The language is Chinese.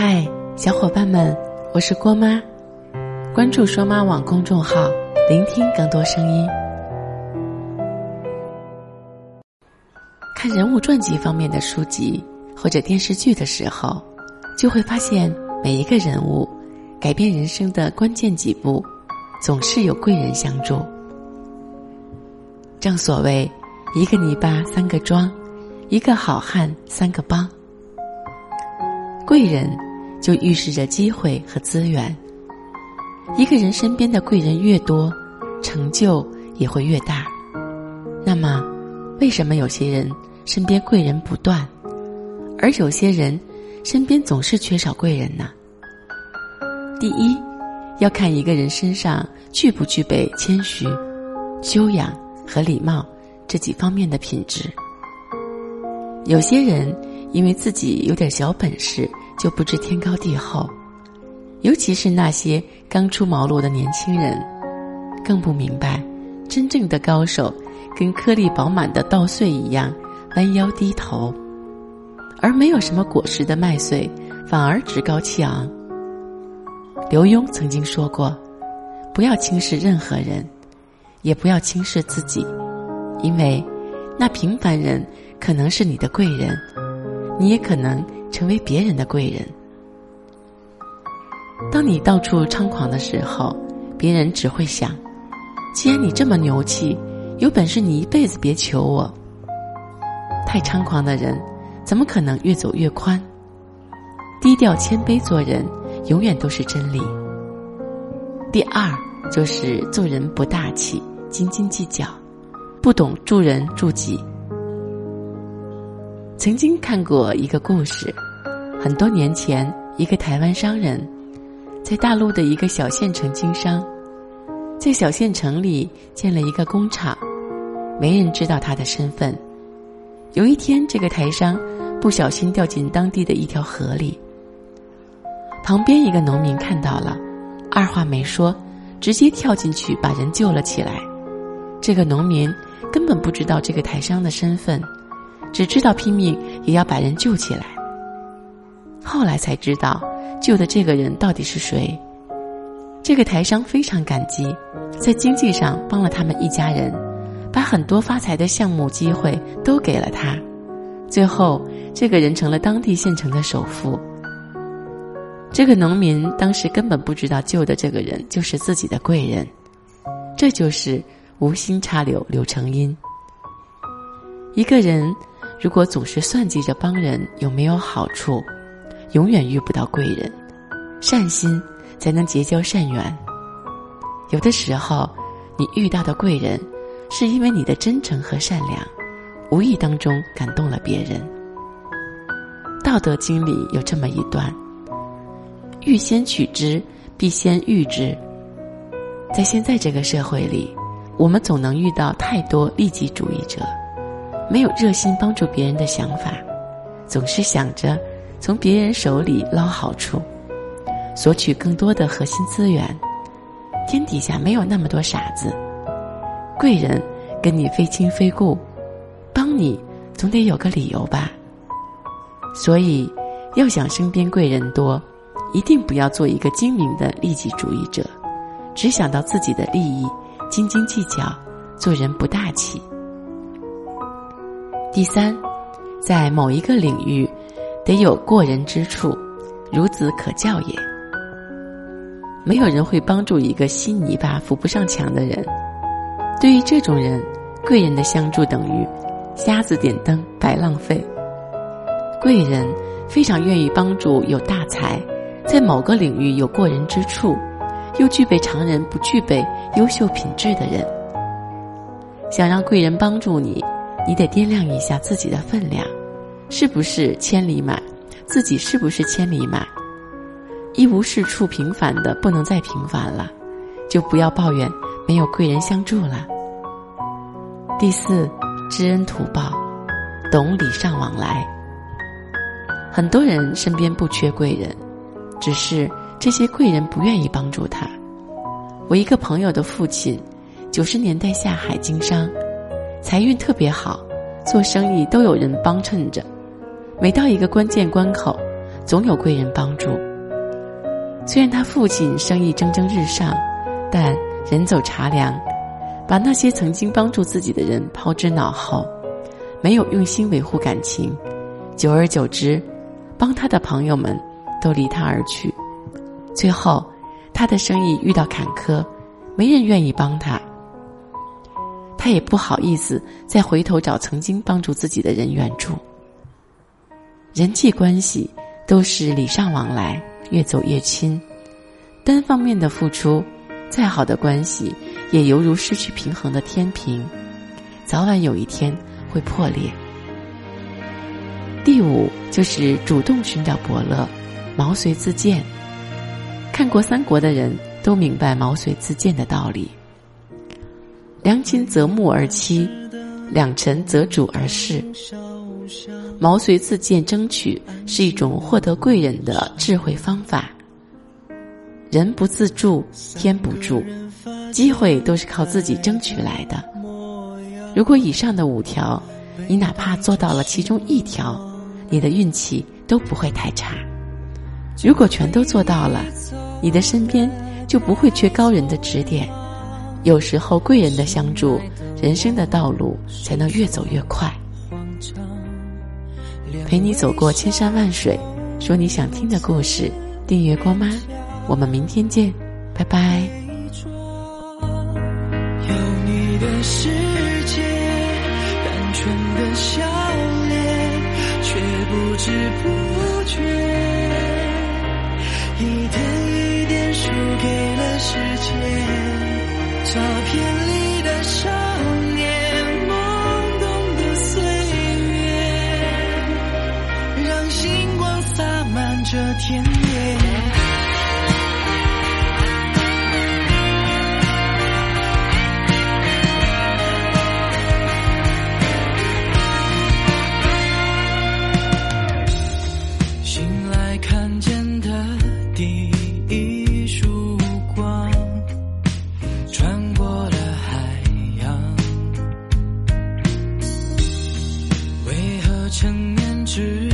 嗨，小伙伴们，我是郭妈，关注说妈网公众号，聆听更多声音。看人物传记方面的书籍或者电视剧的时候，就会发现每一个人物改变人生的关键几步，总是有贵人相助。正所谓，一个泥巴三个桩，一个好汉三个帮。贵人就预示着机会和资源。一个人身边的贵人越多，成就也会越大。那么，为什么有些人身边贵人不断，而有些人身边总是缺少贵人呢？第一，要看一个人身上具不具备谦虚、修养和礼貌这几方面的品质。有些人。因为自己有点小本事，就不知天高地厚，尤其是那些刚出茅庐的年轻人，更不明白，真正的高手跟颗粒饱满的稻穗一样，弯腰低头，而没有什么果实的麦穗，反而趾高气昂。刘墉曾经说过：“不要轻视任何人，也不要轻视自己，因为那平凡人可能是你的贵人。”你也可能成为别人的贵人。当你到处猖狂的时候，别人只会想：既然你这么牛气，有本事你一辈子别求我。太猖狂的人，怎么可能越走越宽？低调谦卑做人，永远都是真理。第二，就是做人不大气，斤斤计较，不懂助人助己。曾经看过一个故事，很多年前，一个台湾商人，在大陆的一个小县城经商，在小县城里建了一个工厂，没人知道他的身份。有一天，这个台商不小心掉进当地的一条河里，旁边一个农民看到了，二话没说，直接跳进去把人救了起来。这个农民根本不知道这个台商的身份。只知道拼命也要把人救起来。后来才知道，救的这个人到底是谁。这个台商非常感激，在经济上帮了他们一家人，把很多发财的项目机会都给了他。最后，这个人成了当地县城的首富。这个农民当时根本不知道救的这个人就是自己的贵人，这就是无心插柳柳成荫。一个人。如果总是算计着帮人有没有好处，永远遇不到贵人。善心才能结交善缘。有的时候，你遇到的贵人，是因为你的真诚和善良，无意当中感动了别人。《道德经》里有这么一段：“欲先取之，必先予之。”在现在这个社会里，我们总能遇到太多利己主义者。没有热心帮助别人的想法，总是想着从别人手里捞好处，索取更多的核心资源。天底下没有那么多傻子，贵人跟你非亲非故，帮你总得有个理由吧。所以，要想身边贵人多，一定不要做一个精明的利己主义者，只想到自己的利益，斤斤计较，做人不大气。第三，在某一个领域，得有过人之处，孺子可教也。没有人会帮助一个稀泥巴扶不上墙的人。对于这种人，贵人的相助等于瞎子点灯，白浪费。贵人非常愿意帮助有大才，在某个领域有过人之处，又具备常人不具备优秀品质的人。想让贵人帮助你。你得掂量一下自己的分量，是不是千里马？自己是不是千里马？一无是处、平凡的不能再平凡了，就不要抱怨没有贵人相助了。第四，知恩图报，懂礼尚往来。很多人身边不缺贵人，只是这些贵人不愿意帮助他。我一个朋友的父亲，九十年代下海经商。财运特别好，做生意都有人帮衬着。每到一个关键关口，总有贵人帮助。虽然他父亲生意蒸蒸日上，但人走茶凉，把那些曾经帮助自己的人抛之脑后，没有用心维护感情，久而久之，帮他的朋友们都离他而去，最后，他的生意遇到坎坷，没人愿意帮他，他也不好意思再回头找曾经帮助自己的人援助。人际关系都是礼尚往来。越走越亲，单方面的付出，再好的关系也犹如失去平衡的天平，早晚有一天会破裂。第五就是主动寻找伯乐，毛遂自荐。看过三国的人都明白毛遂自荐的道理。良禽择木而栖，两臣择主而事。毛遂自荐，争取是一种获得贵人的智慧方法。人不自助，天不助，机会都是靠自己争取来的。如果以上的五条，你哪怕做到了其中一条，你的运气都不会太差。如果全都做到了，你的身边就不会缺高人的指点。有时候贵人的相助，人生的道路才能越走越快。陪你走过千山万水，说你想听的故事。订阅郭妈，我们明天见，拜拜。有你的世界，单纯的笑脸，却不知不觉，一点一点输给了时间。照片里的笑成年之。